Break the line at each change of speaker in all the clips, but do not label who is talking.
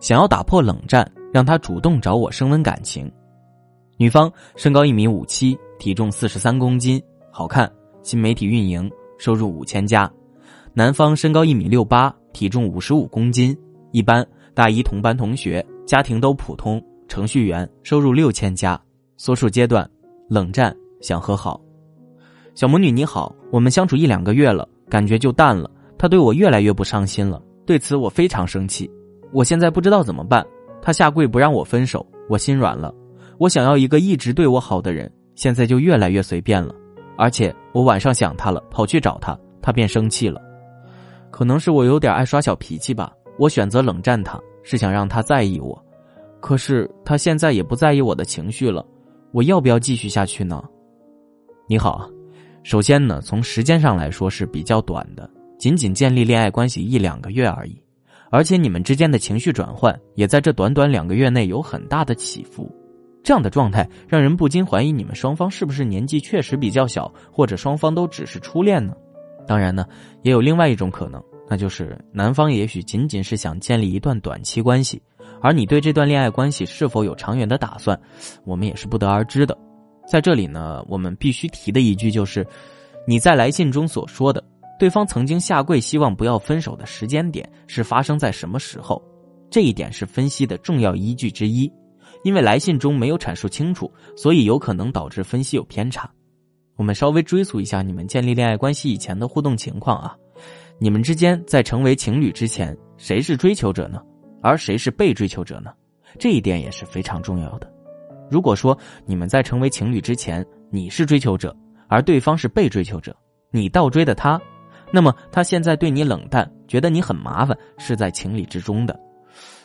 想要打破冷战，让他主动找我升温感情。女方身高一米五七，体重四十三公斤，好看，新媒体运营，收入五千加。男方身高一米六八，体重五十五公斤，一般，大一同班同学，家庭都普通，程序员，收入六千加。所属阶段，冷战，想和好。小魔女你好，我们相处一两个月了，感觉就淡了，他对我越来越不上心了，对此我非常生气。我现在不知道怎么办，他下跪不让我分手，我心软了。我想要一个一直对我好的人，现在就越来越随便了。而且我晚上想他了，跑去找他，他便生气了。可能是我有点爱耍小脾气吧。我选择冷战他，是想让他在意我。可是他现在也不在意我的情绪了，我要不要继续下去呢？你好，首先呢，从时间上来说是比较短的，仅仅建立恋爱关系一两个月而已。而且你们之间的情绪转换也在这短短两个月内有很大的起伏，这样的状态让人不禁怀疑你们双方是不是年纪确实比较小，或者双方都只是初恋呢？当然呢，也有另外一种可能，那就是男方也许仅仅是想建立一段短期关系，而你对这段恋爱关系是否有长远的打算，我们也是不得而知的。在这里呢，我们必须提的一句就是，你在来信中所说的。对方曾经下跪希望不要分手的时间点是发生在什么时候？这一点是分析的重要依据之一。因为来信中没有阐述清楚，所以有可能导致分析有偏差。我们稍微追溯一下你们建立恋爱关系以前的互动情况啊。你们之间在成为情侣之前，谁是追求者呢？而谁是被追求者呢？这一点也是非常重要的。如果说你们在成为情侣之前，你是追求者，而对方是被追求者，你倒追的他。那么他现在对你冷淡，觉得你很麻烦，是在情理之中的。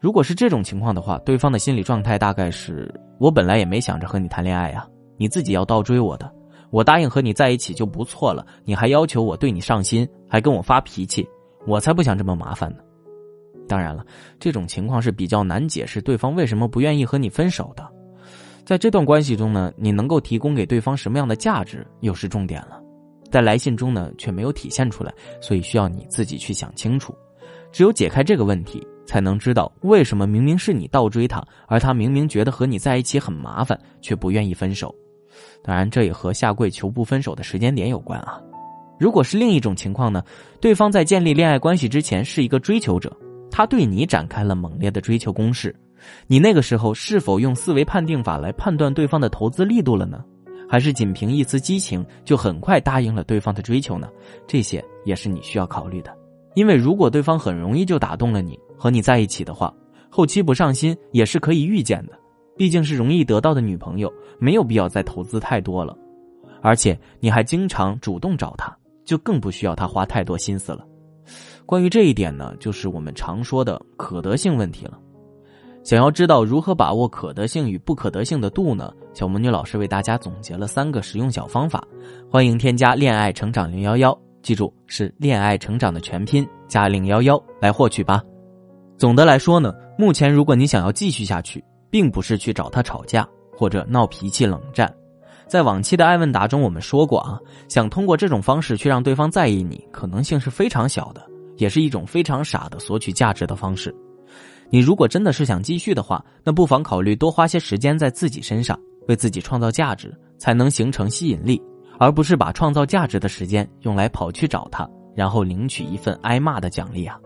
如果是这种情况的话，对方的心理状态大概是：我本来也没想着和你谈恋爱呀，你自己要倒追我的。我答应和你在一起就不错了，你还要求我对你上心，还跟我发脾气，我才不想这么麻烦呢。当然了，这种情况是比较难解释对方为什么不愿意和你分手的。在这段关系中呢，你能够提供给对方什么样的价值，又是重点了。在来信中呢，却没有体现出来，所以需要你自己去想清楚。只有解开这个问题，才能知道为什么明明是你倒追他，而他明明觉得和你在一起很麻烦，却不愿意分手。当然，这也和下跪求不分手的时间点有关啊。如果是另一种情况呢？对方在建立恋爱关系之前是一个追求者，他对你展开了猛烈的追求攻势，你那个时候是否用思维判定法来判断对方的投资力度了呢？还是仅凭一丝激情就很快答应了对方的追求呢？这些也是你需要考虑的。因为如果对方很容易就打动了你，和你在一起的话，后期不上心也是可以预见的。毕竟是容易得到的女朋友，没有必要再投资太多了。而且你还经常主动找他，就更不需要他花太多心思了。关于这一点呢，就是我们常说的可得性问题了。想要知道如何把握可得性与不可得性的度呢？小魔女老师为大家总结了三个实用小方法，欢迎添加“恋爱成长零幺幺”，记住是“恋爱成长”的全拼加零幺幺来获取吧。总的来说呢，目前如果你想要继续下去，并不是去找他吵架或者闹脾气冷战，在往期的爱问答中我们说过啊，想通过这种方式去让对方在意你，可能性是非常小的，也是一种非常傻的索取价值的方式。你如果真的是想继续的话，那不妨考虑多花些时间在自己身上，为自己创造价值，才能形成吸引力，而不是把创造价值的时间用来跑去找他，然后领取一份挨骂的奖励啊。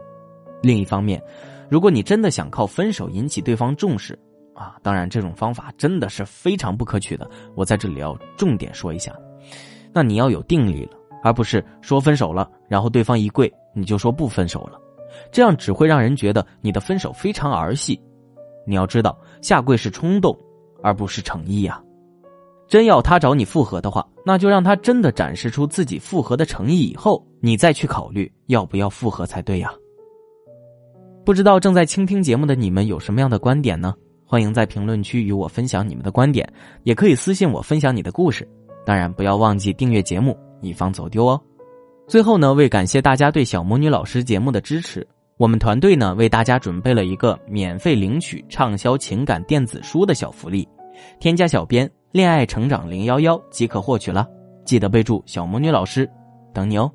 另一方面，如果你真的想靠分手引起对方重视，啊，当然这种方法真的是非常不可取的，我在这里要重点说一下，那你要有定力了，而不是说分手了，然后对方一跪你就说不分手了。这样只会让人觉得你的分手非常儿戏。你要知道，下跪是冲动，而不是诚意呀。真要他找你复合的话，那就让他真的展示出自己复合的诚意以后，你再去考虑要不要复合才对呀。不知道正在倾听节目的你们有什么样的观点呢？欢迎在评论区与我分享你们的观点，也可以私信我分享你的故事。当然，不要忘记订阅节目，以防走丢哦。最后呢，为感谢大家对小魔女老师节目的支持，我们团队呢为大家准备了一个免费领取畅销情感电子书的小福利，添加小编“恋爱成长零幺幺”即可获取了。记得备注“小魔女老师”，等你哦。